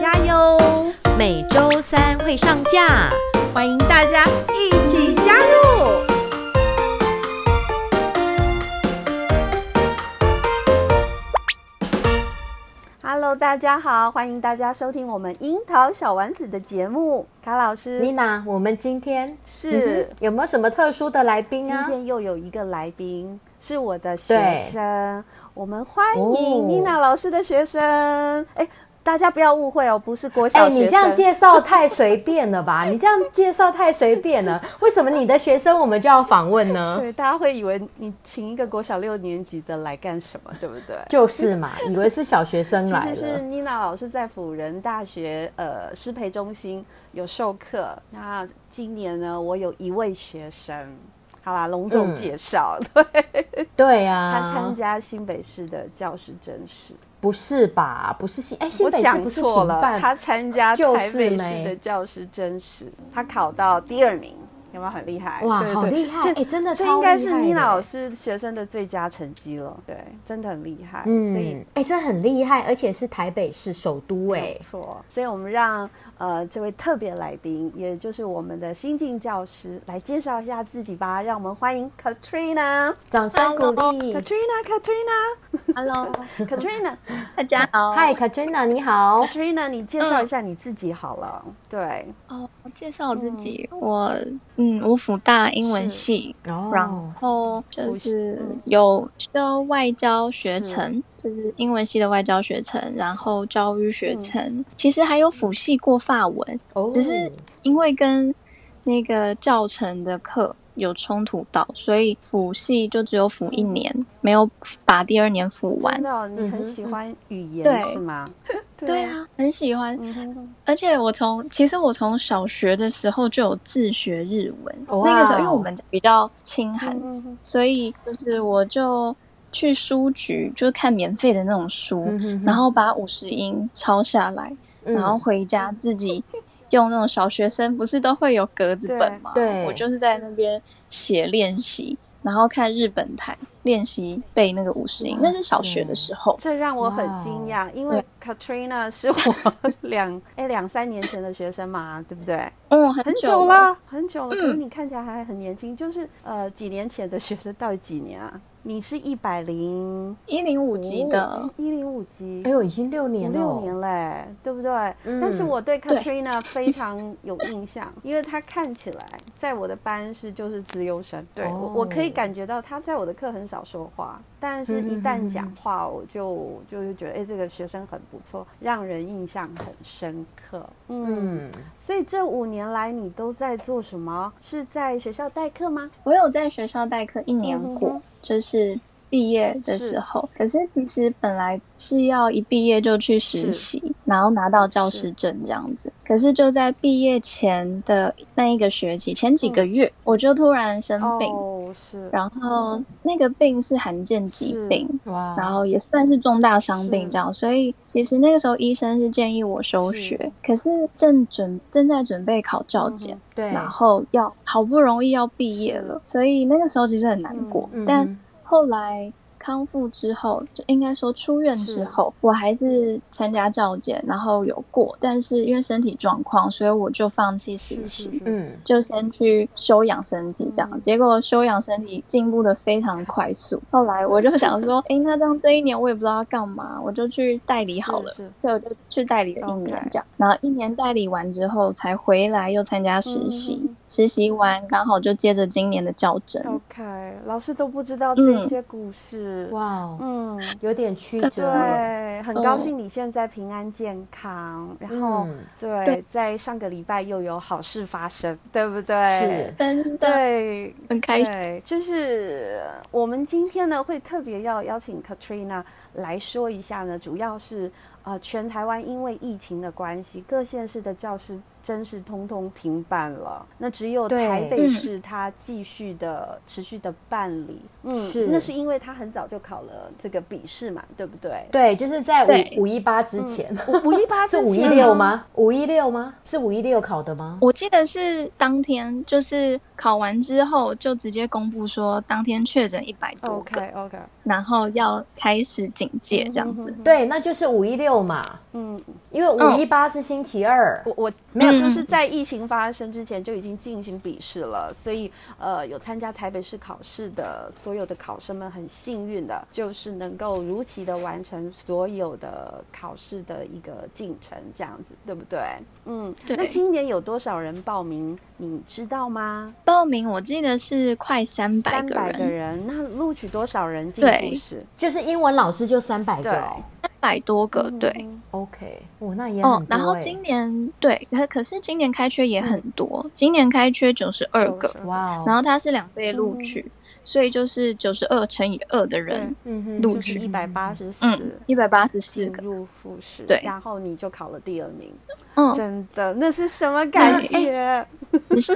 大家哟。每周三会上架，欢迎大家一起加入。Hello，大家好，欢迎大家收听我们樱桃小丸子的节目。卡老师，妮娜，我们今天是、嗯、有没有什么特殊的来宾啊？今天又有一个来宾是我的学生，我们欢迎妮娜老师的学生。哎、哦。大家不要误会哦，不是国小你这样介绍太随便了吧？你这样介绍太随便了。为什么你的学生我们就要访问呢？对，大家会以为你请一个国小六年级的来干什么，对不对？就是嘛，以为是小学生。其实是妮娜老师在辅仁大学呃师培中心有授课。那今年呢，我有一位学生，好啦，隆重介绍，嗯、对对呀、啊，他参加新北市的教师甄试。不是吧？不是新哎，新北市不是停办，他参加台北市的教师真实，他考到第二名。有没有很厉害？哇，对对好厉害！哎，真的这应该是妮娜老师学生的最佳成绩了。对，真的很厉害。嗯，所以哎，这很厉害，而且是台北市首都哎。没错，所以我们让呃这位特别来宾，也就是我们的新晋教师来介绍一下自己吧。让我们欢迎 Katrina，掌声鼓励。Katrina，Katrina，Hello，Katrina，大家好。Hi，Katrina，你好。Katrina，你介绍一下你自己好了。对。哦，我介绍我自己，我。嗯，我辅大英文系，哦、然后就是有修外交学程，就是英文系的外交学程，然后教育学程，嗯、其实还有辅系过法文，哦、只是因为跟那个教程的课有冲突到，所以辅系就只有辅一年，嗯、没有把第二年辅完。真的、哦，你很喜欢语言、嗯、是吗？对啊，很喜欢，而且我从其实我从小学的时候就有自学日文，那个时候因为我们比较清寒，所以就是我就去书局，就是看免费的那种书，然后把五十音抄下来，然后回家自己用那种小学生不是都会有格子本吗？对，我就是在那边写练习。然后看日本台练习背那个五十音，那是小学的时候。这让我很惊讶，因为 Katrina 是我两 哎两三年前的学生嘛，对不对？嗯，很久了，很久了。可是你看起来还很年轻，就是呃几年前的学生到底几年啊？你是一百零一零五级的，一零五级，哎呦，已经六年了，六年嘞，对不对？嗯、但是我对 Katrina 非常有印象，因为她看起来在我的班是就是资优生，对、哦、我可以感觉到她在我的课很少说话，但是一旦讲话，我就就是觉得哎，这个学生很不错，让人印象很深刻。嗯，嗯所以这五年来你都在做什么？是在学校代课吗？我有在学校代课一年过。嗯就是毕业的时候，是可是其实本来是要一毕业就去实习，然后拿到教师证这样子。是可是就在毕业前的那一个学期，前几个月，嗯、我就突然生病，哦、是。然后那个病是罕见疾病，哇，然后也算是重大伤病这样。所以其实那个时候医生是建议我休学，是可是正准正在准备考教检，嗯、对，然后要好不容易要毕业了，所以那个时候其实很难过，嗯、但。后来康复之后，就应该说出院之后，我还是参加教检，然后有过，但是因为身体状况，所以我就放弃实习，嗯，就先去休养身体这样。嗯、结果休养身体进步的非常快速。后来我就想说，哎，那这样这一年我也不知道要干嘛，我就去代理好了，所以我就去代理了一年这样。然后一年代理完之后，才回来又参加实习，嗯、实习完刚好就接着今年的教甄。老师都不知道这些故事。嗯哇，嗯，有点曲折。对，很高兴你现在平安健康。然后，对，在上个礼拜又有好事发生，对不对？是，真的，对，很开心。就是我们今天呢，会特别要邀请 Katrina 来说一下呢，主要是呃，全台湾因为疫情的关系，各县市的教师甄试通通停办了，那只有台北市它继续的、嗯、持续的办理。嗯，是，那是因为他很早就考了这个笔试嘛，对不对？对，就是在五五一八之前。五一八 是五一六吗？五一六吗？是五一六考的吗？我记得是当天，就是考完之后就直接公布说，当天确诊一百多个，OK OK，然后要开始警戒这样子。嗯、对，那就是五一六嘛。嗯，因为五一八是星期二。我我没有，就是在疫情发生之前就已经进行笔试了，所以呃，有参加台北市考试的所有的考生们很幸运的，就是能够如期的完成所有的考试的一个进程，这样子，对不对？嗯，对。那今年有多少人报名，你知道吗？报名我记得是快三百个人。三百个人，那录取多少人进复试？就是英文老师就三百个。百多个，对，OK，哦，那也很多。哦，然后今年对，可可是今年开缺也很多，嗯、今年开缺九十二个，哇，然后它是两倍录取。嗯所以就是九十二乘以二的人录取。一百八十四，一百八十四个。入复试，对，然后你就考了第二名，嗯，真的，那是什么感觉？你是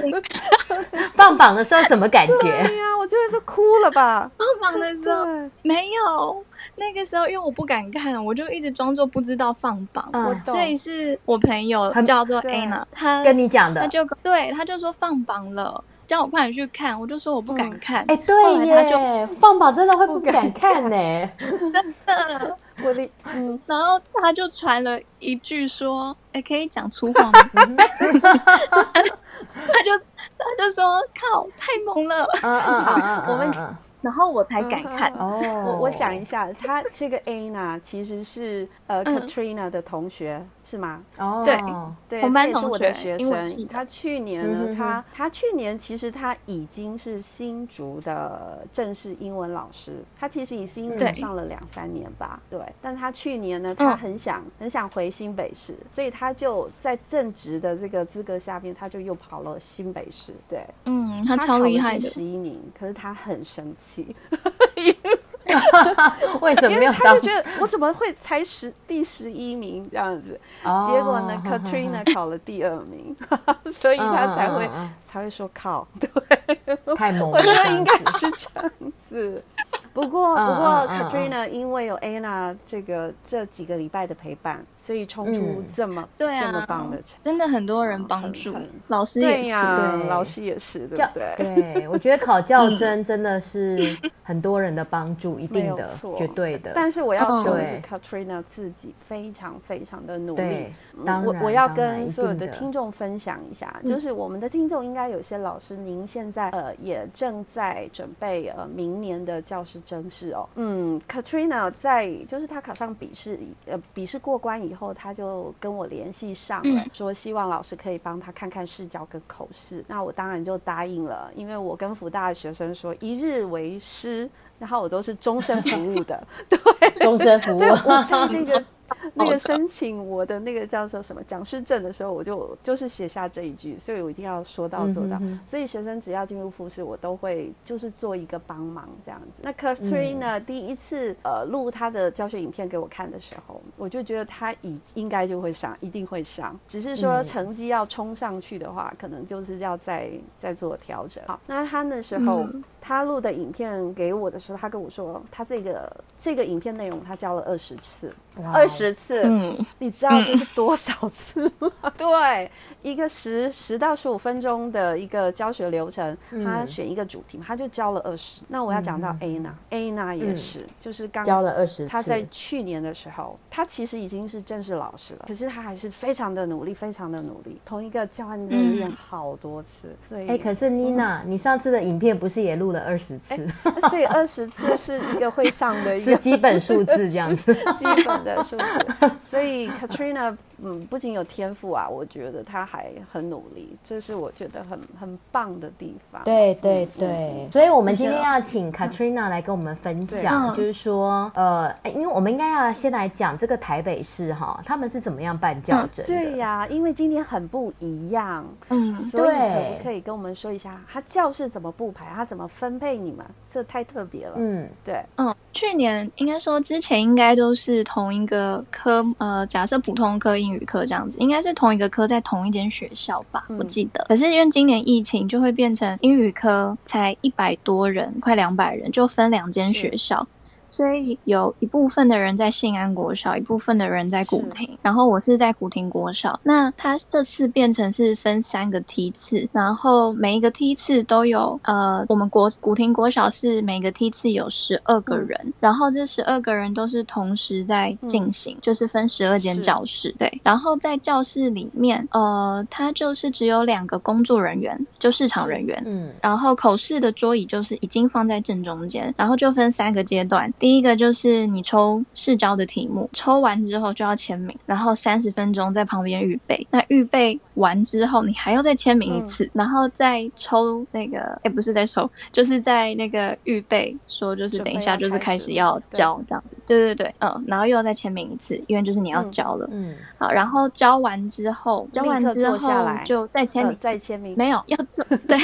放榜的时候什么感觉？对呀，我觉得都哭了吧。放榜的时候没有，那个时候因为我不敢看，我就一直装作不知道放榜。我所以是我朋友叫做 Anna，他跟你讲的，他就对，他就说放榜了。叫我快点去看，我就说我不敢看。哎、嗯，欸、对耶，他就放榜真的会不敢看呢，真的。我的，嗯，然后他就传了一句说，哎、欸，可以讲粗话吗？他就他就说，靠，太猛了。嗯嗯嗯，我们。然后我才敢看。哦，我我讲一下，他这个 Anna 其实是呃 Katrina 的同学是吗？哦，对对，同班同学，是我的学生。他去年呢，他他去年其实他已经是新竹的正式英文老师，他其实已经上了两三年吧。对，但他去年呢，他很想很想回新北市，所以他就在正职的这个资格下面，他就又跑了新北市。对，嗯，他超厉害的，十一名，可是他很生气。为什么没有？他就觉得我怎么会才十第十一名这样子？哦、结果呢，Katrina 考了第二名，所以他才会、嗯、才会说靠，对，太猛了，我觉得应该是这样子。不过不过，Katrina 因为有 Anna 这个这几个礼拜的陪伴，所以冲出这么这么棒的成绩，真的很多人帮助，老师也是，对，老师也是，对不对？对，我觉得考教真真的是很多人的帮助，一定的，绝对的。但是我要说的是，Katrina 自己非常非常的努力。我我要跟所有的听众分享一下，就是我们的听众应该有些老师，您现在呃也正在准备呃明年的教师。真是哦，嗯，Katrina 在就是他考上笔试，呃，笔试过关以后，他就跟我联系上了，嗯、说希望老师可以帮他看看试教跟口试。那我当然就答应了，因为我跟福大的学生说一日为师，然后我都是终身服务的，对，终身服务。我在那个。那个申请我的那个叫做什么讲师证的时候，我就就是写下这一句，所以我一定要说到做到。嗯、哼哼所以学生只要进入复试，我都会就是做一个帮忙这样子。那 Katrina、嗯、第一次呃录他的教学影片给我看的时候，我就觉得他已应该就会上，一定会上。只是说成绩要冲上去的话，嗯、可能就是要再再做调整。好，那他那时候、嗯、他录的影片给我的时候，他跟我说，他这个这个影片内容他教了二十次，二十。次，嗯，你知道这是多少次吗？嗯、对，一个十十到十五分钟的一个教学流程，嗯、他选一个主题，他就教了二十。那我要讲到 Anna，Anna、嗯、也是，嗯、就是刚教了二十。他在去年的时候，他其实已经是正式老师了，可是他还是非常的努力，非常的努力，同一个教案在练好多次。嗯、所以，哎、欸，可是 Nina，、嗯、你上次的影片不是也录了二十次？所以二十次是一个会上的一个基本数字这样子，基本的数字。所以 Katrina 嗯，不仅有天赋啊，我觉得他还很努力，这是我觉得很很棒的地方。对对对，嗯、所以我们今天要请 Katrina 来跟我们分享，嗯、就是说，呃，因为我们应该要先来讲这个台北市哈，他们是怎么样办教甄的？对呀、啊，因为今天很不一样，嗯，所以可不可以跟我们说一下，他教室怎么布排，他怎么分配你们？这太特别了。嗯，对，嗯，去年应该说之前应该都是同一个科，呃，假设普通科、英语科这样子，应该是同一个科在同一间学校吧，嗯、我记得。可是因为今年疫情，就会变成英语科才一百多人，快两百人，就分两间学校。所以有一部分的人在信安国小，一部分的人在古亭，然后我是在古亭国小。那他这次变成是分三个梯次，然后每一个梯次都有呃，我们国古亭国小是每个梯次有十二个人，嗯、然后这十二个人都是同时在进行，嗯、就是分十二间教室，对。然后在教室里面，呃，他就是只有两个工作人员，就市场人员，嗯，然后口试的桌椅就是已经放在正中间，然后就分三个阶段。第一个就是你抽试教的题目，抽完之后就要签名，然后三十分钟在旁边预备。那预备完之后，你还要再签名一次，嗯、然后再抽那个，哎，不是在抽，就是在那个预备说，就是等一下就是开始要交这样子。对对对，嗯，然后又要再签名一次，因为就是你要交了。嗯。嗯好，然后交完之后，交完之后就再签名，呃、再签名。没有要做，对，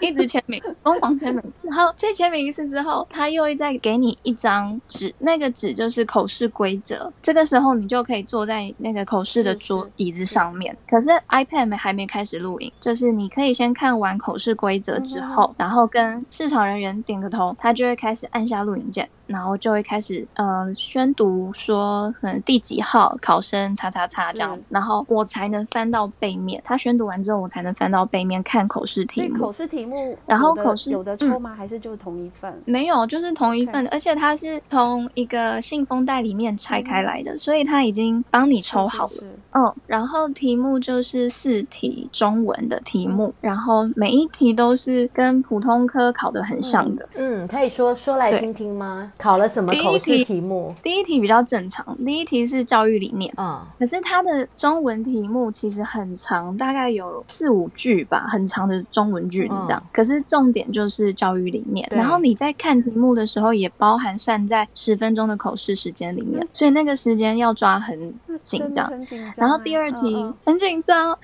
一直签名，疯狂签名。然后再签名一次之后，他又会再给你一张。纸，那个纸就是口试规则，这个时候你就可以坐在那个口试的桌椅子上面。可是 iPad 还没开始录影，就是你可以先看完口试规则之后，然后跟市场人员点个头，他就会开始按下录影键。然后就会开始，呃，宣读说，可能第几号考生，叉叉叉这样子，然后我才能翻到背面。他宣读完之后，我才能翻到背面看口试题目。口试题目，然后口试有的抽吗？嗯、还是就是同一份？没有，就是同一份，Okay. 而且它是从一个信封袋里面拆开来的，嗯、所以他已经帮你抽好了。是是是嗯，然后题目就是四题中文的题目，嗯、然后每一题都是跟普通科考的很像的。嗯，可以说说来听听吗？考了什么口试题目？第一题，第一题比较正常，第一题是教育理念。嗯，可是它的中文题目其实很长，大概有四五句吧，很长的中文句子这样。嗯、可是重点就是教育理念。然后你在看题目的时候，也包含算在十分钟的口试时间里面，嗯、所以那个时间要抓很紧张。然后第二题、嗯嗯、很紧张。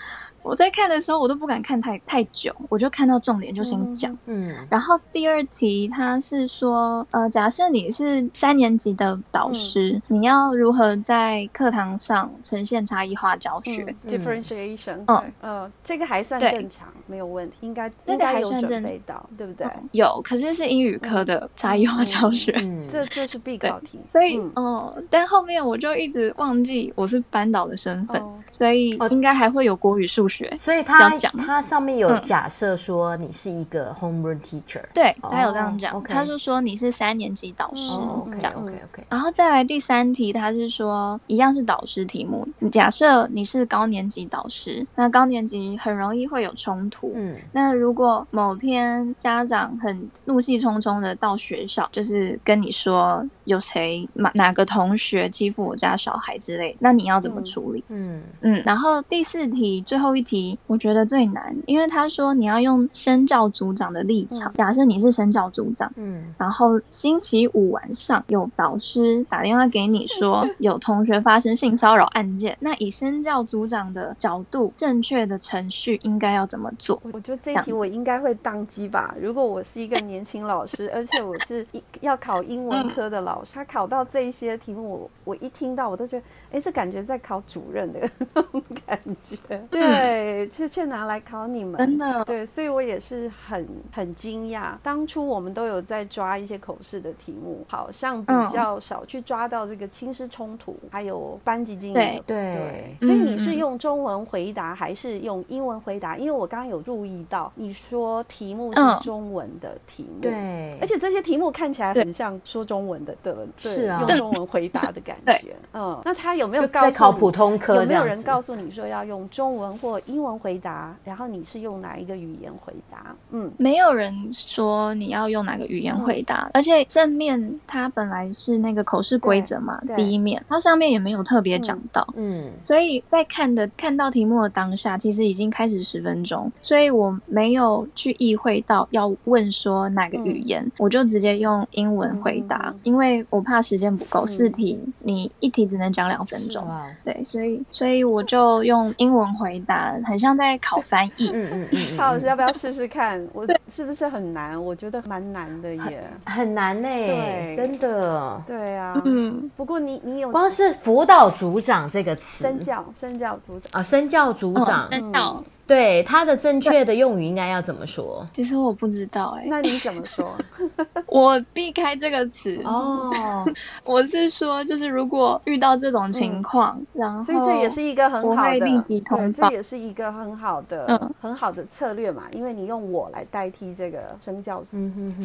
我在看的时候，我都不敢看太太久，我就看到重点就先讲。嗯，然后第二题他是说，呃，假设你是三年级的导师，你要如何在课堂上呈现差异化教学？Differentiation。嗯，呃，这个还算正常，没有问题，应该应该有准备到，对不对？有，可是是英语科的差异化教学，嗯这这是必考题。所以，嗯，但后面我就一直忘记我是班导的身份，所以应该还会有国语、数学。所以他他上面有假设说你是一个 homeroom teacher，对，他有这样讲，他就说你是三年级导师，OK OK OK，然后再来第三题，他是说一样是导师题目，假设你是高年级导师，那高年级很容易会有冲突，嗯，那如果某天家长很怒气冲冲的到学校，就是跟你说有谁哪哪个同学欺负我家小孩之类，那你要怎么处理？嗯嗯，然后第四题最后一。题我觉得最难，因为他说你要用身教组长的立场，假设你是身教组长，嗯，然后星期五晚上有导师打电话给你 说有同学发生性骚扰案件，那以身教组长的角度，正确的程序应该要怎么做？我觉得这一题我应该会当机吧。如果我是一个年轻老师，而且我是要考英文科的老师，他考到这一些题目，我我一听到我都觉得，哎，这感觉在考主任的 那种感觉，对。对，却却拿来考你们，真的对，所以我也是很很惊讶。当初我们都有在抓一些口试的题目，好像比较少去抓到这个亲师冲突，还有班级经营。对对，所以你是用中文回答还是用英文回答？因为我刚刚有注意到你说题目是中文的题目，对，而且这些题目看起来很像说中文的的，是啊，用中文回答的感 觉。嗯，那他有没有告诉考普通科？有没有人告诉你说要？要用中文或英文回答？然后你是用哪一个语言回答？嗯，没有人说你要用哪个语言回答，嗯、而且正面它本来是那个口试规则嘛，第一面它上面也没有特别讲到，嗯，所以在看的看到题目的当下，其实已经开始十分钟，所以我没有去意会到要问说哪个语言，嗯、我就直接用英文回答，嗯、因为我怕时间不够，四题你一题只能讲两分钟，对，所以所以我就用英文回答，很像在考翻译，嗯嗯嗯，蔡老师要不要试试看？我是不是很难？我觉得蛮难的耶，很难呢，对，真的，对啊，嗯，不过你你有。光是辅导组长这个词，身教身教组长。啊，身教组长，嗯。对，它的正确的用语应该要怎么说？其实我不知道哎、欸。那你怎么说？我避开这个词哦。我是说，就是如果遇到这种情况，嗯、然后所以这也是一个很好的，对，这也是一个很好的、嗯、很好的策略嘛，因为你用我来代替这个生教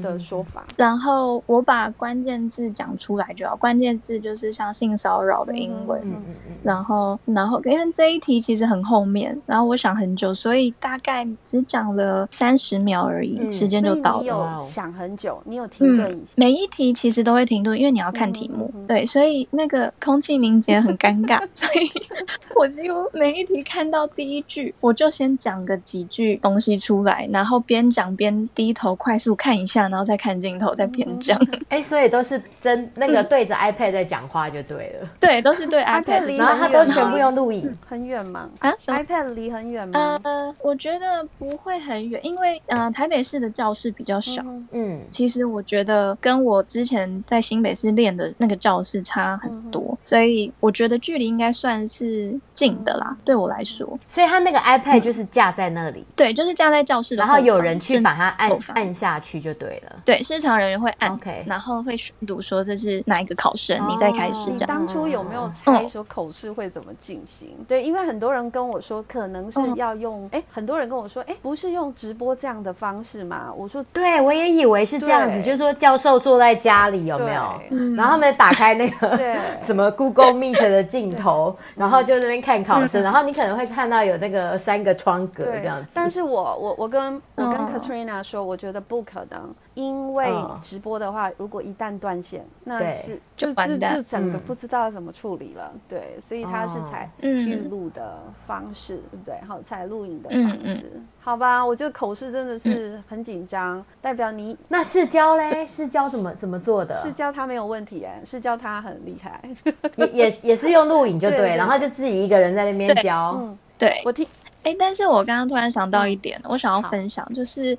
的说法。然后我把关键字讲出来就好，关键字就是像性骚扰的英文。嗯嗯嗯。然后，然后因为这一题其实很后面，然后我想很久。所以大概只讲了三十秒而已，嗯、时间就到了。你有想很久，你有停顿一下、嗯。每一题其实都会停顿，因为你要看题目。嗯、对，所以那个空气凝结很尴尬，所以我几乎每一题看到第一句，我就先讲个几句东西出来，然后边讲边低头快速看一下，然后再看镜头，再边讲。哎、欸，所以都是真那个对着 iPad 在讲话就对了。对，都是对 iPad，然后他都全部用录影。很远吗？啊，iPad 离很远吗？呃，我觉得不会很远，因为呃台北市的教室比较小。嗯，其实我觉得跟我之前在新北市练的那个教室差很多，所以我觉得距离应该算是近的啦，对我来说。所以他那个 iPad 就是架在那里，对，就是架在教室的，然后有人去把它按按下去就对了。对，市场人员会按，OK，然后会宣读说这是哪一个考生，你再开始讲。你当初有没有猜说口试会怎么进行？对，因为很多人跟我说可能是要用，哎。很多人跟我说，哎，不是用直播这样的方式吗？我说，对，我也以为是这样子，就是说教授坐在家里有没有？对然后他们打开那个 什么 Google Meet 的镜头，然后就那边看考生，嗯、然后你可能会看到有那个三个窗格这样子。但是我我我跟我跟 Katrina 说，我觉得不可能，因为直播的话，如果一旦断线，那是就自自整个不知道怎么处理了。嗯、对，所以他是采预录的方式，对不对？好，采录影的。嗯嗯，好吧，我觉得口试真的是很紧张，嗯、代表你那试教嘞？试教怎么怎么做的？试教他没有问题哎，试教他很厉害，也也也是用录影就对，对对对，然后就自己一个人在那边教。嗯，对，我听，哎，但是我刚刚突然想到一点，嗯、我想要分享，就是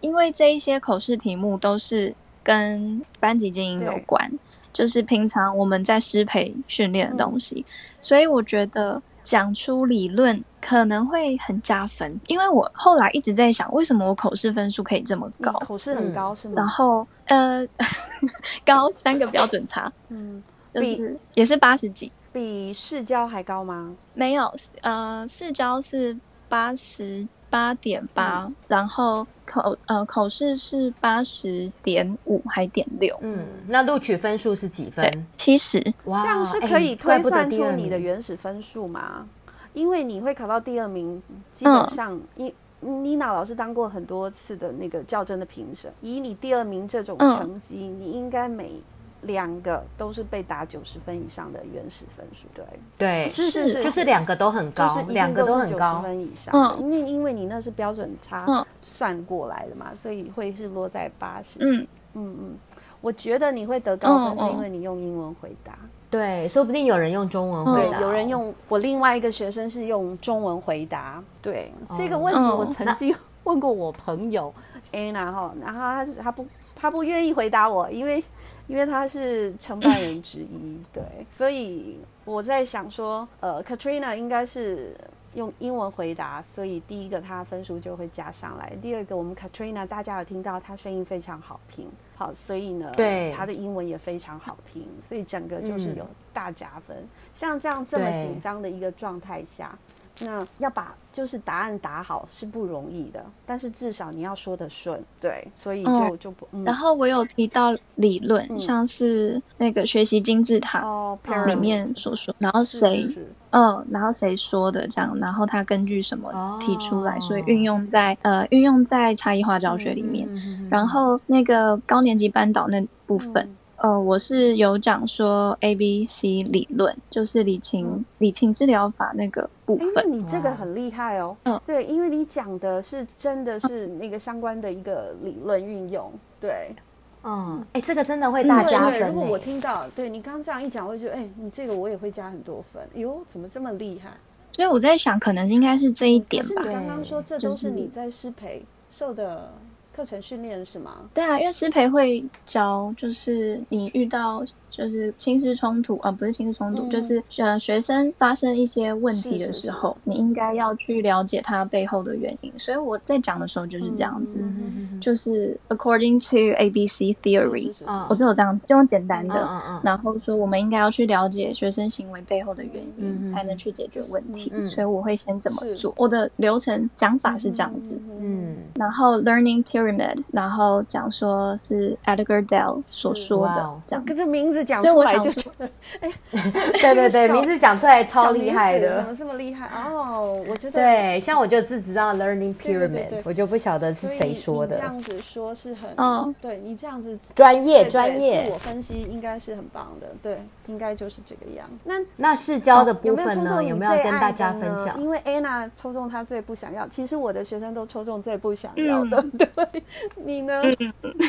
因为这一些口试题目都是跟班级经营有关，就是平常我们在师培训练的东西，嗯、所以我觉得。讲出理论可能会很加分，因为我后来一直在想，为什么我口试分数可以这么高？口试很高是吗？然后呃，高三个标准差，嗯，就是也是八十几，比市郊还高吗？没有，呃，市郊是八十。八点八，然后口呃口试是八十点五还点六，嗯，那录取分数是几分？七十，哇，这样是可以推算出你的原始分数吗？因为你会考到第二名，基本上，因妮娜老师当过很多次的那个较真的评审，以你第二名这种成绩，嗯、你应该每。两个都是被打九十分以上的原始分数，对。对，是是是，就是。两个都很高，就是两个都很高。分以上，因为因为你那是标准差算过来的嘛，所以会是落在八十。嗯。嗯嗯，我觉得你会得高分是因为你用英文回答，对，说不定有人用中文回答，有人用我另外一个学生是用中文回答，对这个问题我曾经问过我朋友 Anna 哈，然后他是他不他不愿意回答我，因为。因为他是承办人之一，对，所以我在想说，呃，Katrina 应该是用英文回答，所以第一个他分数就会加上来。第二个，我们 Katrina 大家有听到他声音非常好听，好，所以呢，对，他的英文也非常好听，所以整个就是有大加分。嗯、像这样这么紧张的一个状态下。那要把就是答案答好是不容易的，但是至少你要说得顺，对，所以就、嗯、就不。嗯、然后我有提到理论，嗯、像是那个学习金字塔里面所说，哦、然后谁，嗯，然后谁说的这样，然后他根据什么提出来，哦、所以运用在呃运用在差异化教学里面。然后那个高年级班导那部分。嗯呃，我是有讲说 A B C 理论，就是理情理情治疗法那个部分。欸、你这个很厉害哦。嗯，对，因为你讲的是真的是那个相关的一个理论运用。对，嗯，哎、欸，这个真的会大加分。如果我听到，对你刚刚这样一讲，我就觉得，哎、欸，你这个我也会加很多分。哟，怎么这么厉害？所以我在想，可能应该是这一点吧。可是你刚刚说这都是你在失培受的。课程训练是吗？对啊，因为师培会教，就是你遇到就是亲师冲突啊，不是亲师冲突，嗯、就是呃学生发生一些问题的时候，是是是。你应该要去了解他背后的原因。所以我在讲的时候就是这样子，嗯、就是 according to ABC theory，是是是我只有这样子，就用简单的，嗯嗯、然后说我们应该要去了解学生行为背后的原因，嗯、才能去解决问题。嗯、所以我会先怎么做？我的流程讲法是这样子，嗯，然后 learning theory。然后讲说是 Edgar Dell 所说的，这样。可是名字讲出来就，哎，对对对，名字讲出来超厉害的，怎么这么厉害？哦，我觉得对，像我就只知道 Learning Pyramid，我就不晓得是谁说的。这样子说是很，嗯，对你这样子专业专业，自我分析应该是很棒的，对，应该就是这个样。那那试教的部分呢？有没有跟大家分享？因为 Anna 抽中她最不想要，其实我的学生都抽中最不想要的，对。你呢？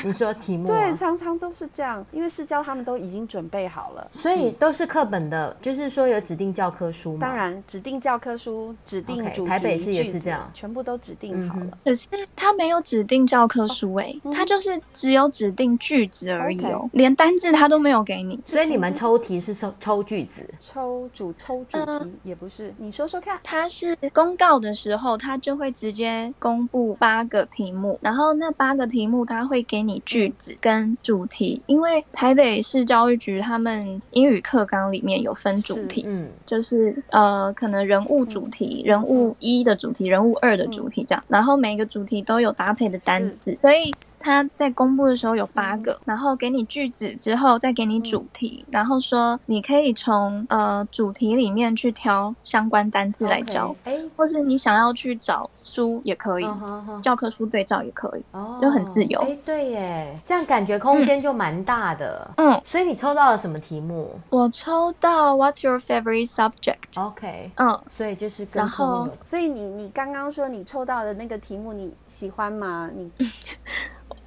你说题目？对，常常都是这样，因为试教他们都已经准备好了，所以都是课本的，就是说有指定教科书吗？当然，指定教科书、指定主题、台北市也是这样，全部都指定好了。可是他没有指定教科书哎，他就是只有指定句子而已哦，连单字他都没有给你。所以你们抽题是抽抽句子，抽主抽主题也不是。你说说看，他是公告的时候，他就会直接公布八个题目，然后那八个题目他会给你句子跟主题，因为台北市教育局他们英语课纲里面有分主题，嗯，就是呃可能人物主题、人物一的主题、人物二的主题这样，然后每个主题都有搭配的单子，所以。他在公布的时候有八个，嗯、然后给你句子之后再给你主题，嗯、然后说你可以从呃主题里面去挑相关单字来教，哎或是你想要去找书也可以，嗯、教科书对照也可以，哦、就很自由。哎，对耶，这样感觉空间就蛮大的。嗯，所以你抽到了什么题目？我抽到 What's your favorite subject？OK，Okay, 嗯，所以就是跟然后，所以你你刚刚说你抽到的那个题目你喜欢吗？你。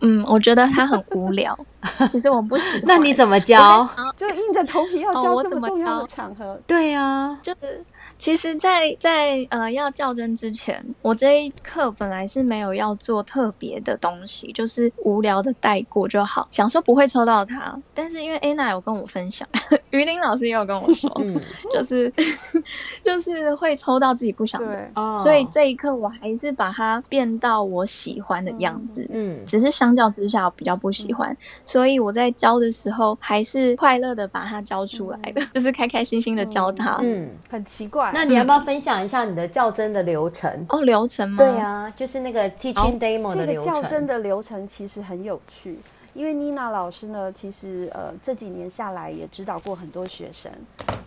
嗯，我觉得他很无聊，其实我不喜欢。那你怎么教？就硬着头皮要教这么重要的场合。哦、对呀、啊，就是。其实在，在在呃要较真之前，我这一课本来是没有要做特别的东西，就是无聊的带过就好。想说不会抽到它，但是因为 Anna 有跟我分享，于 林老师也有跟我说，嗯、就是 就是会抽到自己不想的，对所以这一刻我还是把它变到我喜欢的样子。嗯，只是相较之下我比较不喜欢，嗯、所以我在教的时候还是快乐的把它教出来的，嗯、就是开开心心的教它。嗯，很奇怪。那你要不要分享一下你的较真的流程？哦，流程吗？对啊，就是那个 teaching demo 的流程。这个较真的流程其实很有趣，因为妮娜老师呢，其实呃这几年下来也指导过很多学生。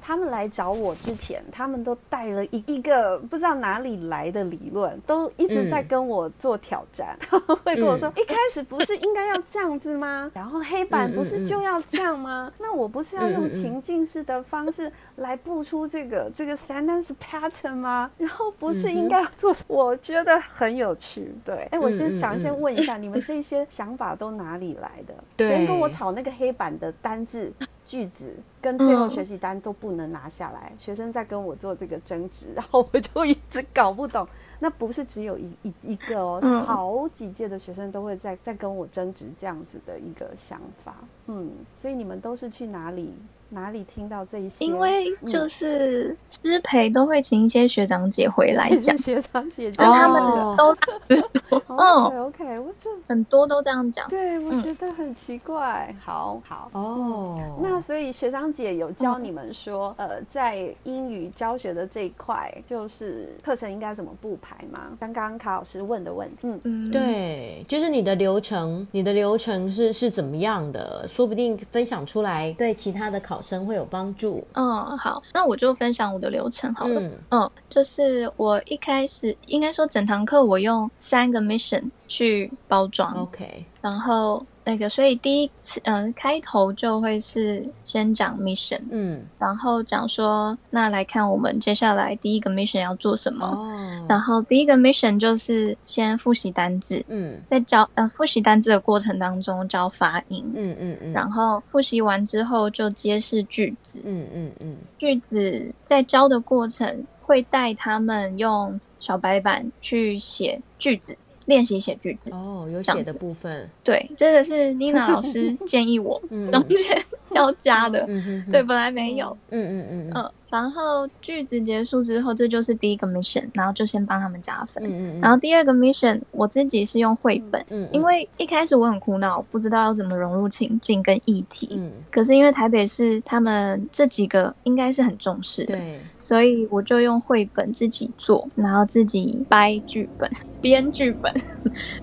他们来找我之前，他们都带了一一个不知道哪里来的理论，都一直在跟我做挑战，嗯、会跟我说：“嗯、一开始不是应该要这样子吗？然后黑板不是就要这样吗？那我不是要用情境式的方式来布出这个这个 sentence pattern 吗？然后不是应该要做？我觉得很有趣，对。哎，我先想先问一下，你们这些想法都哪里来的？对，先跟我吵那个黑板的单字。句子跟最后学习单都不能拿下来，嗯、学生在跟我做这个争执，然后我就一直搞不懂。那不是只有一一一个哦，是好几届的学生都会在在跟我争执这样子的一个想法。嗯，所以你们都是去哪里哪里听到这一些？因为就是师培都会请一些学长姐回来讲，学长姐就他们都 嗯，OK，我就很多都这样讲。对，我觉得很奇怪。好好哦，那所以学长姐有教你们说，呃，在英语教学的这一块，就是课程应该怎么布排吗？刚刚卡老师问的问题。嗯嗯，对，就是你的流程，你的流程是是怎么样的？说不定分享出来对其他的考生会有帮助。嗯，好，那我就分享我的流程好了。嗯，嗯，就是我一开始应该说整堂课我用三个 mission 去包装。OK，然后。那个，所以第一次，嗯、呃，开头就会是先讲 mission，嗯，然后讲说，那来看我们接下来第一个 mission 要做什么，哦，然后第一个 mission 就是先复习单字，嗯，在教，呃，复习单字的过程当中教发音，嗯嗯嗯，然后复习完之后就揭示句子，嗯嗯嗯，句子在教的过程会带他们用小白板去写句子。练习写句子哦，有写的部分。对，这个是 Nina 老师建议我中间 要加的。嗯、对，本来没有。嗯嗯嗯嗯。然后句子结束之后，这就是第一个 mission，然后就先帮他们加分。嗯嗯。然后第二个 mission，我自己是用绘本。嗯。因为一开始我很苦恼，不知道要怎么融入情境跟议题。嗯。可是因为台北市他们这几个应该是很重视的。对。所以我就用绘本自己做，然后自己掰剧本。编剧本，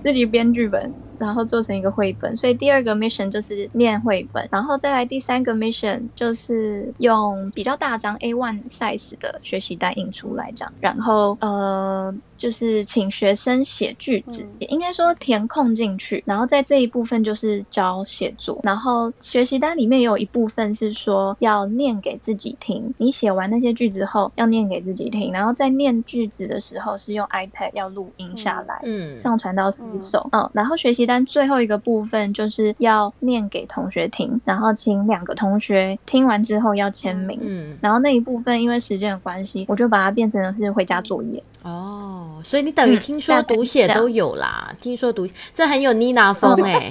自己编剧本。然后做成一个绘本，所以第二个 mission 就是念绘本，然后再来第三个 mission 就是用比较大张 A1 size 的学习单印出来这样，然后呃就是请学生写句子，也应该说填空进去，然后在这一部分就是教写作，然后学习单里面也有一部分是说要念给自己听，你写完那些句子后要念给自己听，然后在念句子的时候是用 iPad 要录音下来，嗯，上传到私手，嗯，然后学习。单最后一个部分就是要念给同学听，然后请两个同学听完之后要签名。嗯，然后那一部分因为时间的关系，我就把它变成是回家作业。哦，所以你等于听说读写都有啦，嗯、听说读这很有妮娜风哎、欸。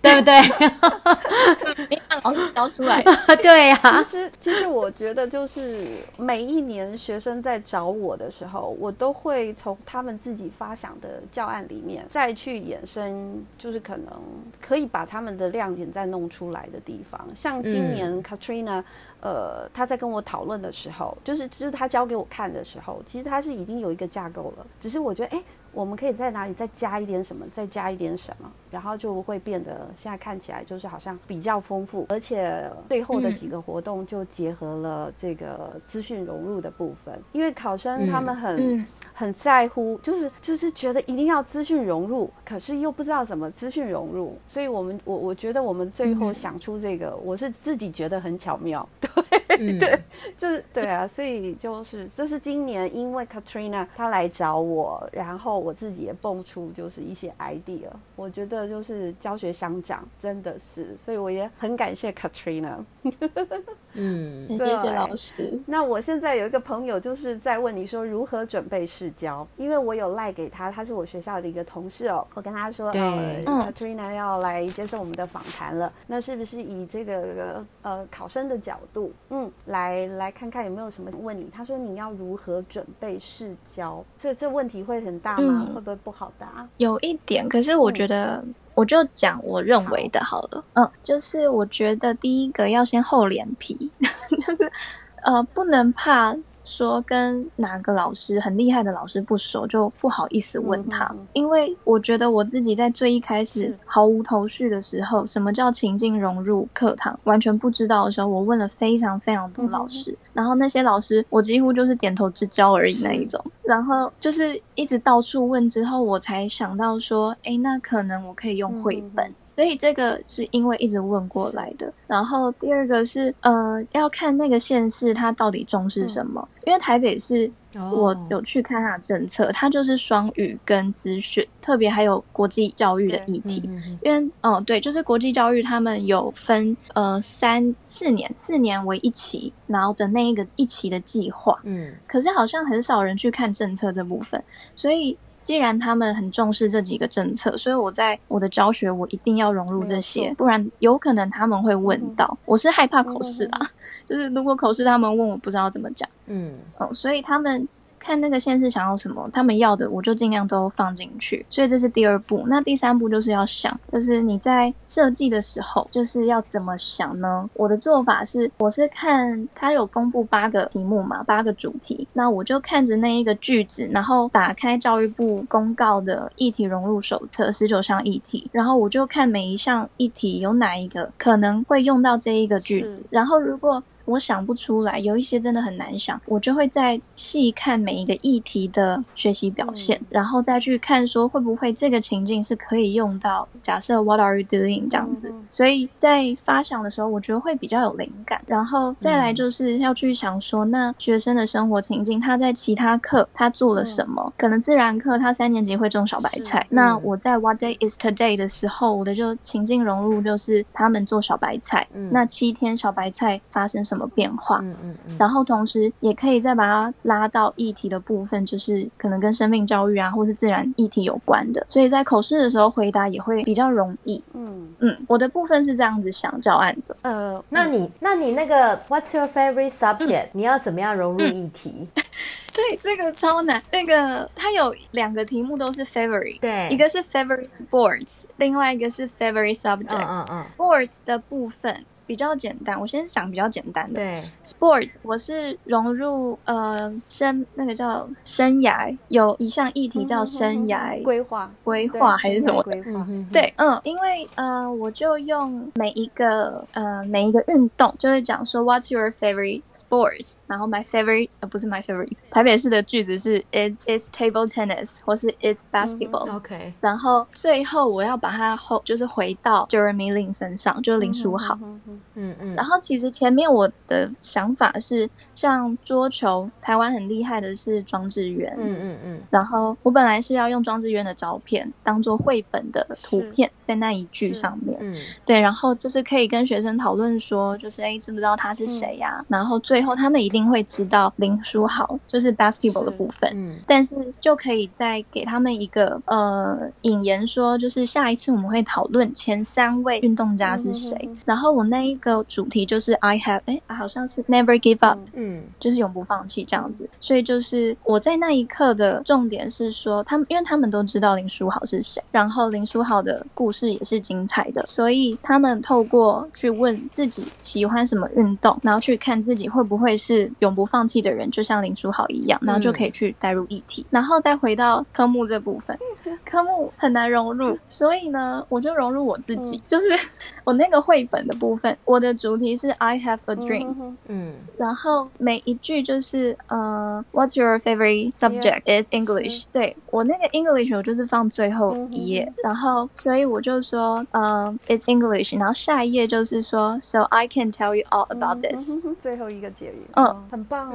对不对？你看老师教出来。对呀、啊。其实，其实我觉得就是每一年学生在找我的时候，我都会从他们自己发想的教案里面再去衍生，就是可能可以把他们的亮点再弄出来的地方。像今年 Katrina，、嗯、呃，他在跟我讨论的时候，就是就是他教给我看的时候，其实他是已经有一个架构了，只是我觉得，哎。我们可以在哪里再加一点什么，再加一点什么，然后就会变得现在看起来就是好像比较丰富，而且最后的几个活动就结合了这个资讯融入的部分，因为考生他们很、很在乎，就是就是觉得一定要资讯融入，可是又不知道怎么资讯融入，所以我们我我觉得我们最后想出这个，嗯、我是自己觉得很巧妙，对、嗯、对，就是对啊，所以就是这是今年因为 Katrina 她来找我，然后。我自己也蹦出就是一些 idea，我觉得就是教学相长，真的是，所以我也很感谢 Katrina。嗯，谢谢老师。那我现在有一个朋友就是在问你说如何准备试教，因为我有赖给他，他是我学校的一个同事哦，我跟他说，呃，Katrina 要来接受我们的访谈了，那是不是以这个呃考生的角度，嗯，来来看看有没有什么问你？他说你要如何准备试交？这这问题会很大吗？嗯、会不会不好答？有一点，可是我觉得，我就讲我认为的好了。好嗯，就是我觉得第一个要先厚脸皮，就是呃，不能怕。说跟哪个老师很厉害的老师不熟，就不好意思问他，因为我觉得我自己在最一开始毫无头绪的时候，什么叫情境融入课堂，完全不知道的时候，我问了非常非常多老师，嗯、然后那些老师我几乎就是点头之交而已那一种，然后就是一直到处问之后，我才想到说，哎，那可能我可以用绘本。嗯所以这个是因为一直问过来的，然后第二个是呃要看那个县市它到底重视什么，嗯、因为台北市我有去看它的政策，哦、它就是双语跟资讯，特别还有国际教育的议题，嗯嗯、因为嗯、呃、对，就是国际教育他们有分呃三四年四年为一期，然后的那一个一期的计划，嗯，可是好像很少人去看政策这部分，所以。既然他们很重视这几个政策，所以我在我的教学我一定要融入这些，不然有可能他们会问到。我是害怕口试啦，就是如果口试他们问我不知道怎么讲，嗯，哦，所以他们。看那个县市想要什么，他们要的我就尽量都放进去，所以这是第二步。那第三步就是要想，就是你在设计的时候，就是要怎么想呢？我的做法是，我是看他有公布八个题目嘛，八个主题，那我就看着那一个句子，然后打开教育部公告的议题融入手册十九项议题，然后我就看每一项议题有哪一个可能会用到这一个句子，然后如果我想不出来，有一些真的很难想，我就会再细看每一个议题的学习表现，嗯、然后再去看说会不会这个情境是可以用到。假设 What are you doing 这样子，嗯、所以在发想的时候，我觉得会比较有灵感。然后再来就是要去想说，那学生的生活情境，他在其他课他做了什么？嗯、可能自然课他三年级会种小白菜，那我在 What day is today 的时候，我的就情境融入就是他们做小白菜。嗯、那七天小白菜发生什么？变化，嗯嗯嗯，然后同时也可以再把它拉到议题的部分，就是可能跟生命教育啊，或是自然议题有关的，所以在口试的时候回答也会比较容易。嗯嗯，我的部分是这样子想教案的。呃，那你那你那个 What's your favorite subject？你要怎么样融入议题？对，这个超难。那个它有两个题目都是 favorite，对，一个是 favorite sports，另外一个是 favorite subject。嗯嗯，sports 的部分。比较简单，我先想比较简单的。对，sports 我是融入呃生那个叫生涯，有一项议题叫生涯规划规划还是什么规划？对，嗯，因为呃我就用每一个呃每一个运动就会讲说 What's your favorite sports？然后 my favorite 呃不是 my favorite，台北市的句子是 It's it's table tennis 或是 It's basketball。OK，然后最后我要把它后就是回到 Jeremy Lin 身上，就是林书豪。嗯嗯，然后其实前面我的想法是，像桌球，台湾很厉害的是庄智渊，嗯嗯嗯，然后我本来是要用庄智渊的照片当做绘本的图片在那一句上面，嗯，对，然后就是可以跟学生讨论说，就是哎，知不知道他是谁呀？嗯、然后最后他们一定会知道林书豪，就是 basketball 的部分，嗯，但是就可以再给他们一个呃引言说，就是下一次我们会讨论前三位运动家是谁，嗯、然后我那一。个主题就是 I have 哎，好像是 Never give up，嗯，就是永不放弃这样子。所以就是我在那一刻的重点是说，他们因为他们都知道林书豪是谁，然后林书豪的故事也是精彩的，所以他们透过去问自己喜欢什么运动，然后去看自己会不会是永不放弃的人，就像林书豪一样，然后就可以去带入议题，然后再回到科目这部分，科目很难融入，所以呢，我就融入我自己，就是我那个绘本的部分。我的主题是 I have a dream，嗯，然后每一句就是呃，What's your favorite subject? It's English。对，我那个 English 我就是放最后一页，然后所以我就说呃，It's English，然后下一页就是说，So I can tell you all about this。最后一个结语，嗯，很棒啊，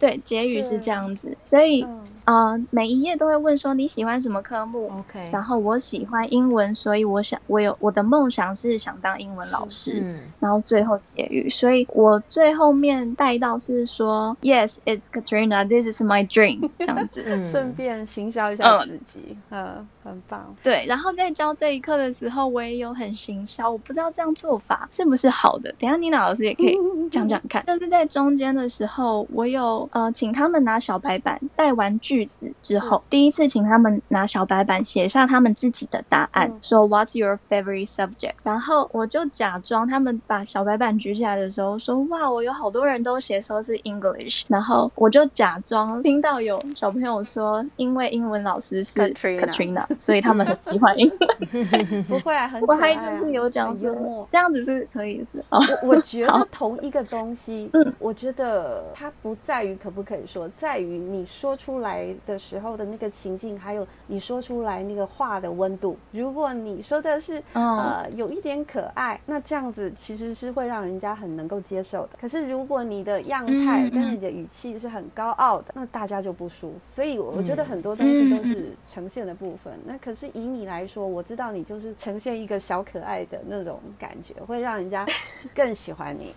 对，结语是这样子，所以呃，每一页都会问说你喜欢什么科目？OK，然后我喜欢英文，所以我想我有我的梦想是想当英文老师，嗯。然后最后结语，所以我最后面带到是说，Yes, it's Katrina. This is my dream，这样子，顺便行销一下自己，嗯，很棒。对，然后在教这一课的时候，我也有很行销，我不知道这样做法是不是好的。等下妮娜老师也可以讲讲看。就是在中间的时候，我有呃请他们拿小白板带完句子之后，第一次请他们拿小白板写下他们自己的答案，说 What's your favorite subject？然后我就假装他们。把小白板举起来的时候，说：“哇，我有好多人都写说是 English。”然后我就假装听到有小朋友说：“因为英文老师是 Katrina，所以他们很喜欢英文。”不会啊，很我还就是有讲说这样子是可以是。我我觉得同一个东西，嗯，我觉得它不在于可不可以说，在于你说出来的时候的那个情境，还有你说出来那个话的温度。如果你说的是呃有一点可爱，那这样子其实。是会让人家很能够接受的。可是如果你的样态跟你的语气是很高傲的，那大家就不舒服。所以我觉得很多东西都是呈现的部分。嗯、那可是以你来说，我知道你就是呈现一个小可爱的那种感觉，会让人家 更喜欢你。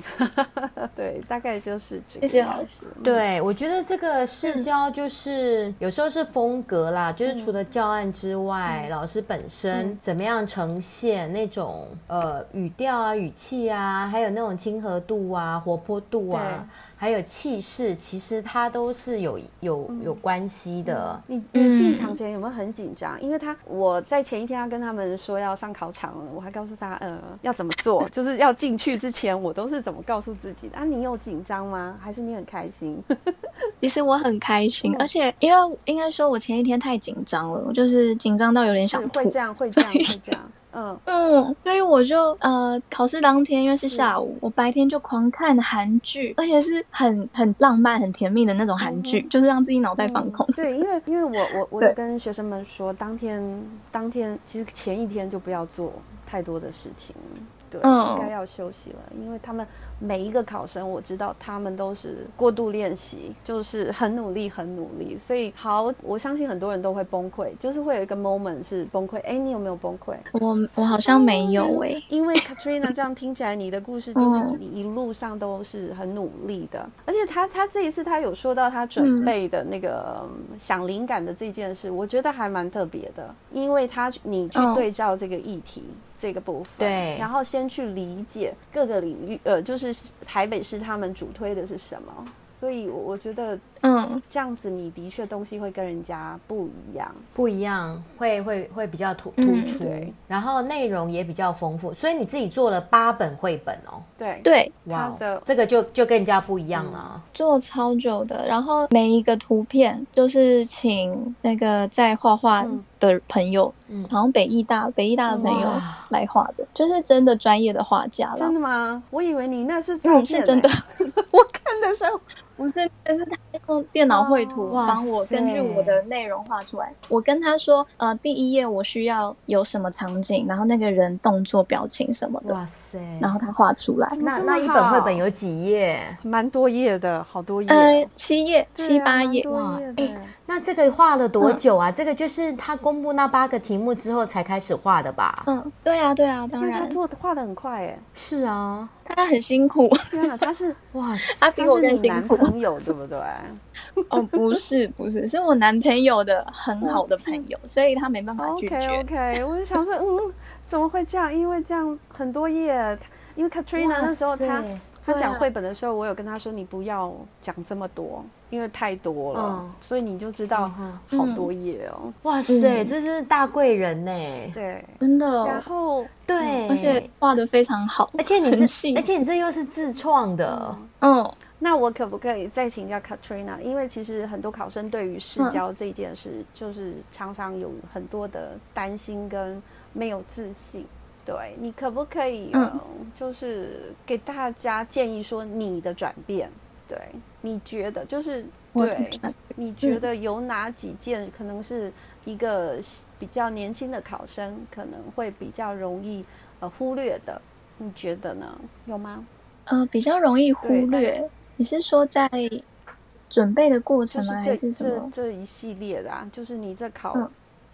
对，大概就是这个。谢谢老师。对，我觉得这个试教就是是有时候是风格啦，就是除了教案之外，嗯、老师本身怎么样呈现那种呃语调啊、语气啊，还有那种亲和度啊、活泼度啊。还有气势，其实它都是有有有关系的。嗯、你你进场前有没有很紧张？因为他我在前一天要跟他们说要上考场了，我还告诉他呃要怎么做，就是要进去之前我都是怎么告诉自己的。啊，你有紧张吗？还是你很开心？其实我很开心，嗯、而且因为应该说我前一天太紧张了，我就是紧张到有点想吐。会这样，会这样，会这样。嗯嗯，所以我就呃考试当天因为是下午，我白天就狂看韩剧，而且是很很浪漫、很甜蜜的那种韩剧，嗯、就是让自己脑袋放空。嗯、对，因为因为我我 我有跟学生们说，当天当天其实前一天就不要做太多的事情。对，应该要休息了，因为他们每一个考生，我知道他们都是过度练习，就是很努力，很努力。所以好，我相信很多人都会崩溃，就是会有一个 moment 是崩溃。哎，你有没有崩溃？我我好像没有哎、欸，因为 Katrina 这样听起来，你的故事就是你一路上都是很努力的，而且他他这一次他有说到他准备的那个想灵感的这件事，我觉得还蛮特别的，因为他你去对照这个议题。这个部分，对，然后先去理解各个领域，呃，就是台北市他们主推的是什么。所以我我觉得，嗯，这样子你的确东西会跟人家不一样，不一样，会会会比较突突出，嗯、然后内容也比较丰富。所以你自己做了八本绘本哦，对。对，哇 Wow, 的，这个就就跟人家不一样了，嗯。做超久的，然后每一个图片就是请那个在画画的朋友，嗯，好像北艺大北艺大的朋友来画的，就是真的专业的画家了。真的吗？我以为你那是照片，欸嗯，是真的，我看的时候。不是，但是他用电脑绘图帮我根据我的内容画出来。我跟他说，呃，第一页我需要有什么场景，然后那个人动作、表情什么的。哇塞！然后他画出来。那那一本绘本有几页？蛮多页的，好多页。呃，七页、七八页。哇，哎，那这个画了多久啊？这个就是他公布那八个题目之后才开始画的吧？嗯，对啊，对啊，当然。做画的很快，哎。是啊。他很辛苦。天哪，他是哇，他比我更辛苦。朋友对不对？哦，不是不是，是我男朋友的很好的朋友，所以他没办法拒绝。OK OK，我就想说，嗯，怎么会这样？因为这样很多页，因为 Katrina 那时候他他讲绘本的时候，我有跟他说，你不要讲这么多，因为太多了，所以你就知道好多页哦。哇塞，这是大贵人呢。对，真的。然后对，而且画的非常好，而且你这而且你这又是自创的，嗯。那我可不可以再请教 Katrina？因为其实很多考生对于试教这件事，嗯、就是常常有很多的担心跟没有自信。对，你可不可以，嗯、就是给大家建议说你的转变？对，你觉得就是对，你觉得有哪几件可能是一个比较年轻的考生可能会比较容易呃忽略的？你觉得呢？有吗？呃，比较容易忽略。你是说在准备的过程吗？还是什么？这一系列的啊，就是你在考、嗯、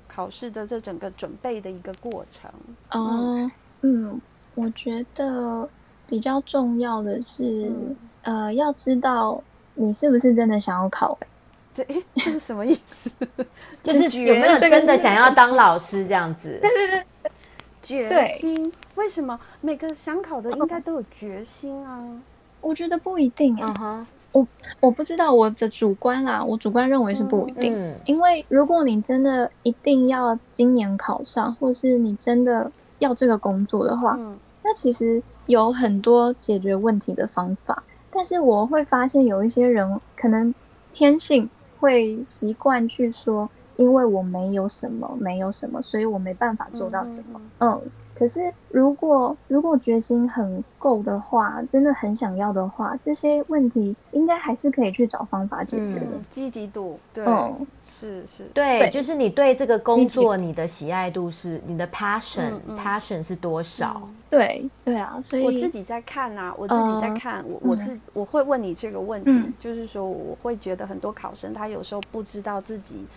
考试的这整个准备的一个过程。哦，嗯，我觉得比较重要的是，嗯、呃，要知道你是不是真的想要考。这这是什么意思？就是有没有真的想要当老师这样子？对对对，决心。对为什么每个想考的应该都有决心啊？我觉得不一定哎、欸，uh huh. 我我不知道我的主观啦，我主观认为是不一定，嗯、因为如果你真的一定要今年考上，或是你真的要这个工作的话，嗯、那其实有很多解决问题的方法，但是我会发现有一些人可能天性会习惯去说，因为我没有什么，没有什么，所以我没办法做到什么，嗯。嗯可是，如果如果决心很够的话，真的很想要的话，这些问题应该还是可以去找方法解决的。积极度，对，是是，对，就是你对这个工作你的喜爱度是你的 passion，passion 是多少？对对啊，所以我自己在看啊，我自己在看，我我自我会问你这个问题，就是说我会觉得很多考生他有时候不知道自己。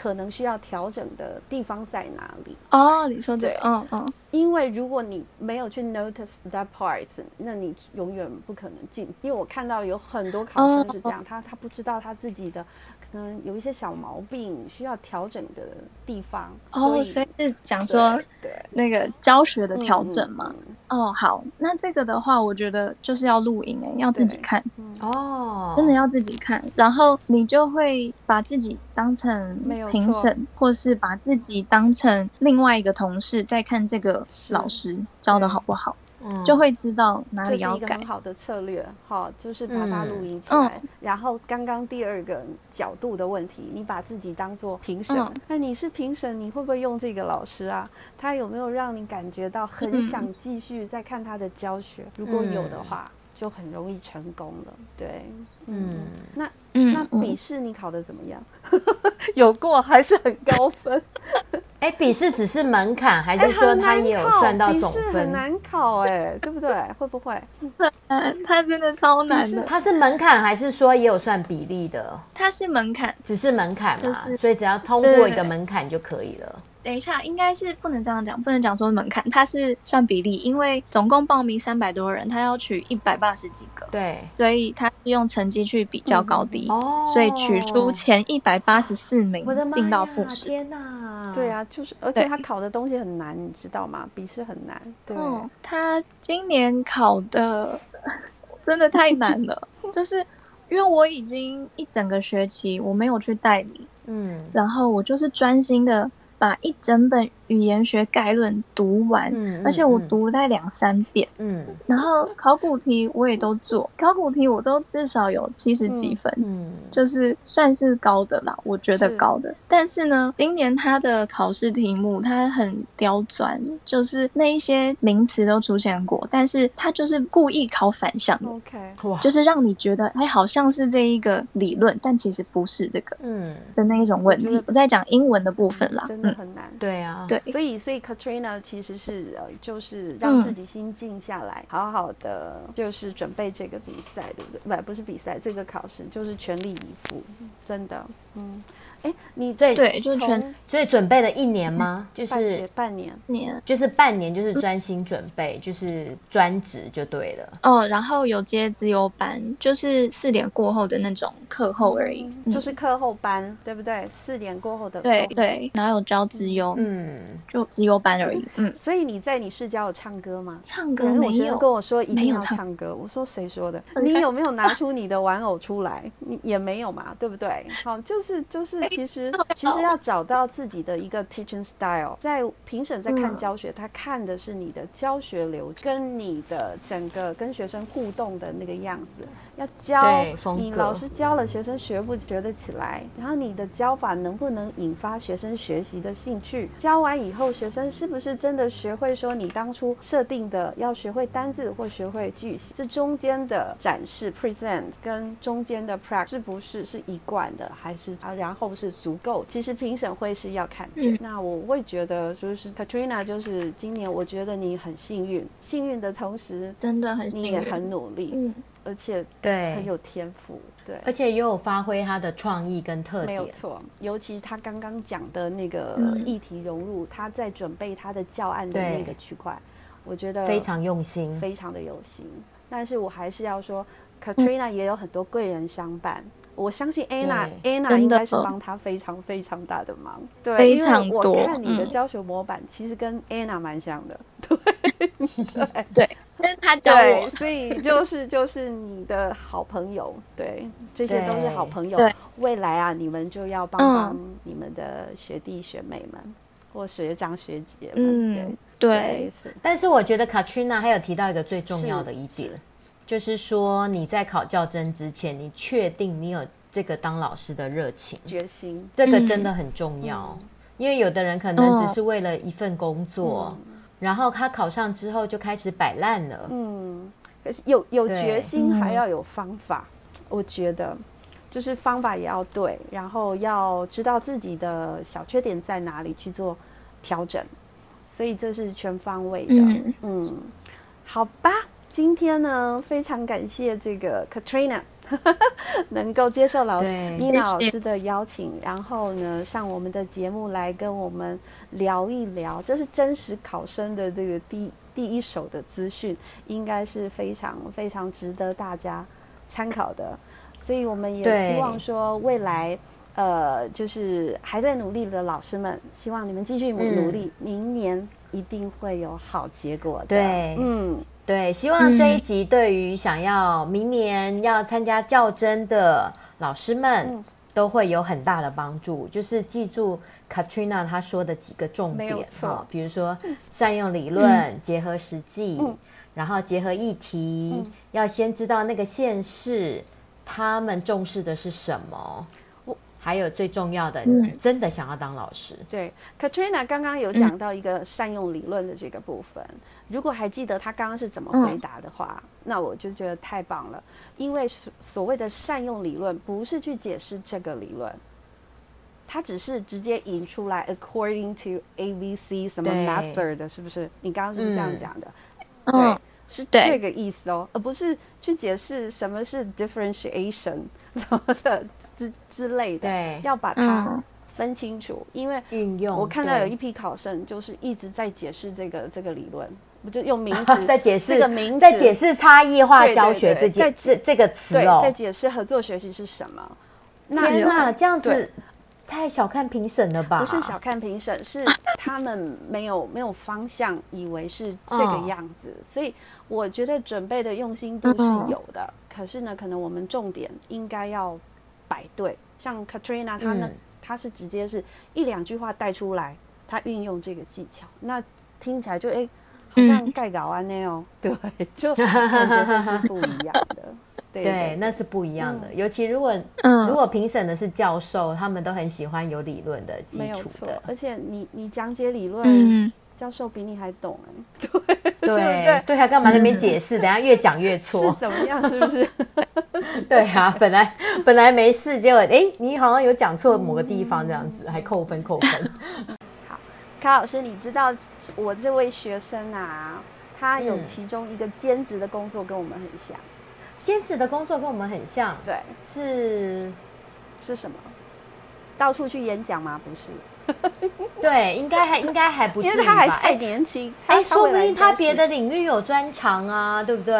可能需要调整的地方在哪里？哦，你说这个，嗯嗯。因为如果你没有去 notice that part，那你永远不可能进。因为我看到有很多考生是这样，哦、他他不知道他自己的可能有一些小毛病需要调整的地方。哦，所以是讲说对那个教学的调整嘛。哦，好，那这个的话，我觉得就是要录影诶，要自己看。哦，真的要自己看，然后你就会把自己当成评审，或是把自己当成另外一个同事在看这个。老师教的好不好，嗯，就会知道哪里要改。这是一个很好的策略，好，就是把它录音起来。嗯、然后刚刚第二个角度的问题，你把自己当做评审，嗯、那你是评审，你会不会用这个老师啊？他有没有让你感觉到很想继续再看他的教学？嗯、如果有的话，就很容易成功了。对，嗯，嗯那。笔试你考的怎么样？有过还是很高分？哎，笔试只是门槛，还是说他也有算到总分？很难考，哎，对不对？会不会？他真的超难的。他是门槛，还是说也有算比例的？他是门槛，只是门槛嘛，所以只要通过一个门槛就可以了。等一下，应该是不能这样讲，不能讲说门槛，它是算比例，因为总共报名三百多人，他要取一百八十几个，对，所以他是用成绩去比较高低。哦，所以取出前一百八十四名进到复试。天哪！对啊，就是，而且他考的东西很难，你知道吗？笔试很难。对。嗯，他今年考的真的太难了，就是因为我已经一整个学期我没有去代理，嗯，然后我就是专心的把一整本。语言学概论读完，嗯、而且我读了两三遍，嗯，然后考古题我也都做，考古题我都至少有七十几分，嗯，就是算是高的啦，我觉得高的。是。但是呢，今年他的考试题目他很刁钻，就是那一些名词都出现过，但是他就是故意考反向的，OK，就是让你觉得哎好像是这一个理论，但其实不是这个，嗯，的那一种问题。我，我在讲英文的部分啦，真的很难，嗯、对啊，对。所以，所以 Katrina 其实是呃，就是让自己心静下来，嗯、好好的就是准备这个比赛，对不对？不，不是比赛，这个考试就是全力以赴，真的，嗯。哎，你对对，就全所以准备了一年吗？就是半年，年就是半年，就是专心准备，就是专职就对了。哦，然后有接资优班，就是四点过后的那种课后而已，就是课后班，对不对？四点过后的对对，然后有教资优，嗯，就资优班而已，嗯。所以你在你试教有唱歌吗？唱歌没有，跟我说一定要唱歌，我说谁说的？你有没有拿出你的玩偶出来？你也没有嘛，对不对？好，就是就是。其实，其实要找到自己的一个 teaching style，在评审在看教学，嗯、他看的是你的教学流，跟你的整个跟学生互动的那个样子。要教你老师教了，学生学不学得起来？然后你的教法能不能引发学生学习的兴趣？教完以后，学生是不是真的学会说你当初设定的要学会单字或学会句型？这中间的展示 present 跟中间的 practice 是不是是一贯的，还是啊？然后是足够？其实评审会是要看这。嗯、那我会觉得就是 Katrina，就是今年我觉得你很幸运，幸运的同时真的很幸运，你也很努力。嗯。而且对很有天赋，对，而且也有发挥他的创意跟特点，没有错。尤其他刚刚讲的那个议题融入，嗯、他在准备他的教案的那个区块，我觉得非常用心，非常的有心。但是我还是要说，Katrina 也有很多贵人相伴。嗯我相信 Anna，Anna 应该是帮他非常非常大的忙，对，非常多。我看你的教学模板其实跟 Anna 蛮像的，对，对，对，但是他教我，所以就是 就是你的好朋友，对，这些都是好朋友。未来啊，你们就要帮帮你们的学弟学妹们，嗯、或学长学姐们，嗯，对。对。是。但是我觉得 Katrina 还有提到一个最重要的一点。就是说你在考教甄之前，你确定你有这个当老师的热情、决心，这个真的很重要。嗯、因为有的人可能只是为了一份工作，嗯、然后他考上之后就开始摆烂了。嗯，可是有有决心还要有方法，嗯、我觉得就是方法也要对，然后要知道自己的小缺点在哪里去做调整，所以这是全方位的。嗯，嗯，好吧。今天呢，非常感谢这个 Katrina，能够接受老师妮娜老师的邀请，然后呢上我们的节目来跟我们聊一聊，这是真实考生的这个第第一手的资讯，应该是非常非常值得大家参考的。所以我们也希望说未来呃就是还在努力的老师们，希望你们继续努力，嗯、明年一定会有好结果的。对，嗯。对，希望这一集对于想要明年要参加较真的老师们都会有很大的帮助。嗯、就是记住 Katrina 她说的几个重点哈，比如说善用理论，嗯、结合实际，嗯、然后结合议题，嗯、要先知道那个县市他们重视的是什么。还有最重要的，你真的想要当老师？嗯、对，Katrina 刚刚有讲到一个善用理论的这个部分。嗯、如果还记得他刚刚是怎么回答的话，嗯、那我就觉得太棒了。因为所所谓的善用理论，不是去解释这个理论，它只是直接引出来，according to A B C 什么 method 的，是不是？你刚刚是不是这样讲的？嗯、对。嗯是这个意思哦，而不是去解释什么是 differentiation 什么的之之类的。对，要把它分清楚，嗯、因为运用。我看到有一批考生就是一直在解释这个这个理论，我就用名 词在解释这个名词，在解释差异化教学这件这这个词哦，在解释合作学习是什么。天哪，这样子。太小看评审了吧？不是小看评审，是他们没有 没有方向，以为是这个样子，哦、所以我觉得准备的用心度是有的。嗯、可是呢，可能我们重点应该要摆对。像 Katrina 她呢，她、嗯、是直接是一两句话带出来，她运用这个技巧，那听起来就哎、欸，好像盖稿啊那样，对，就感觉会是不一样的。对，对，对，那是不一样的。嗯、尤其如果，嗯、如果评审的是教授，他们都很喜欢有理论的基础的。而且你你讲解理论，嗯、教授比你还懂哎。对 对对，对，还干嘛那边解释？嗯、等下越讲越错。是怎么样？是不是？对啊，本来本来没事，结果哎，你好像有讲错某个地方，这样子、嗯、还扣分扣分。好，卡老师，你知道我这位学生啊，他有其中一个兼职的工作跟我们很像。兼职的工作跟我们很像，对，是是什么？到处去演讲吗？不是，对，应该还 应该还不至于吧？因为他还太年轻，哎，说不定他别的领域有专长啊，对不对？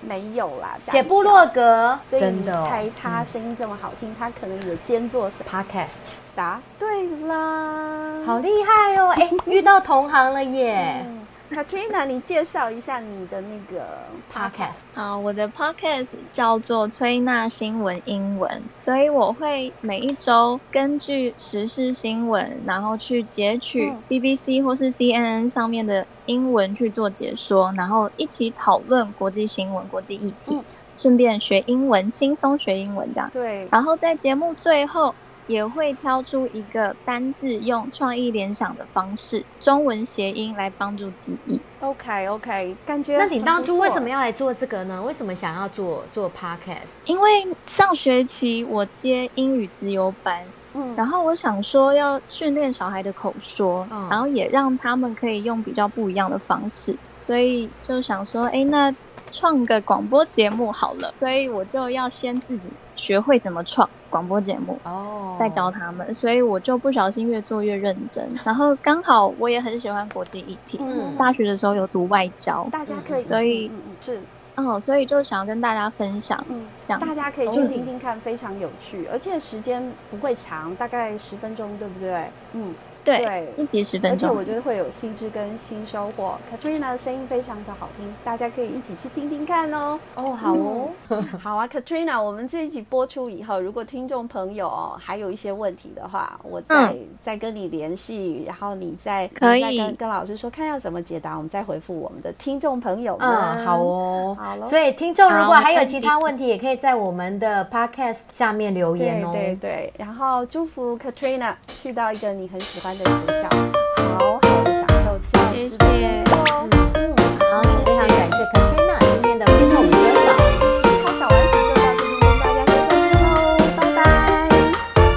没有啦，写部落格，所以你，猜他声音这么好听，他可能也兼做什么 podcast？答对啦，好厉害哦！哎，遇到同行了耶。Katrina，你介绍一下你的那个 podcast。好，我的 podcast 叫做崔娜新闻英文，所以我会每一周根据时事新闻，然后去截取 BBC 或是 CNN 上面的英文去做解说，然后一起讨论国际新闻、国际议题，顺便学英文，轻松学英文这样。对。然后在节目最后。也会挑出一个单字，用创意联想的方式，中文谐音来帮助记忆。OK OK，感觉。那你当初为什么要来做这个呢？为什么想要做做 Podcast？因为上学期我接英语自由班，嗯，然后我想说要训练小孩的口说，嗯，然后也让他们可以用比较不一样的方式，所以就想说，哎，那创个广播节目好了，所以我就要先自己。学会怎么创广播节目哦，再教他们，所以我就不小心越做越认真。然后刚好我也很喜欢国际议题，嗯，大学的时候有读外交，大家可以，所以是哦，所以就想要跟大家分享，嗯，这样大家可以去听听看，非常有趣，而且时间不会长，大概十分钟，对不对？嗯。对，一集十分钟，而且我觉得会有新知跟新收获。Katrina 的声音非常的好听，大家可以一起去听听看哦。哦，好哦，好啊，Katrina，我们这一集播出以后，如果听众朋友哦还有一些问题的话，我再再跟你联系，然后你再可以跟跟老师说看要怎么解答，我们再回复我们的听众朋友们。嗯，好哦，好了。所以听众如果还有其他问题，也可以在我们的 Podcast 下面留言哦。对对对，然后祝福 Katrina 去到一个你很喜欢。的学校，好好的享受教师的生活。嗯，好，非常感谢 Katrina 今天的接受我们专访。思考小玩具就到这里跟大家说再见喽，拜拜，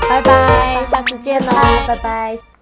拜拜，下次见喽，拜拜。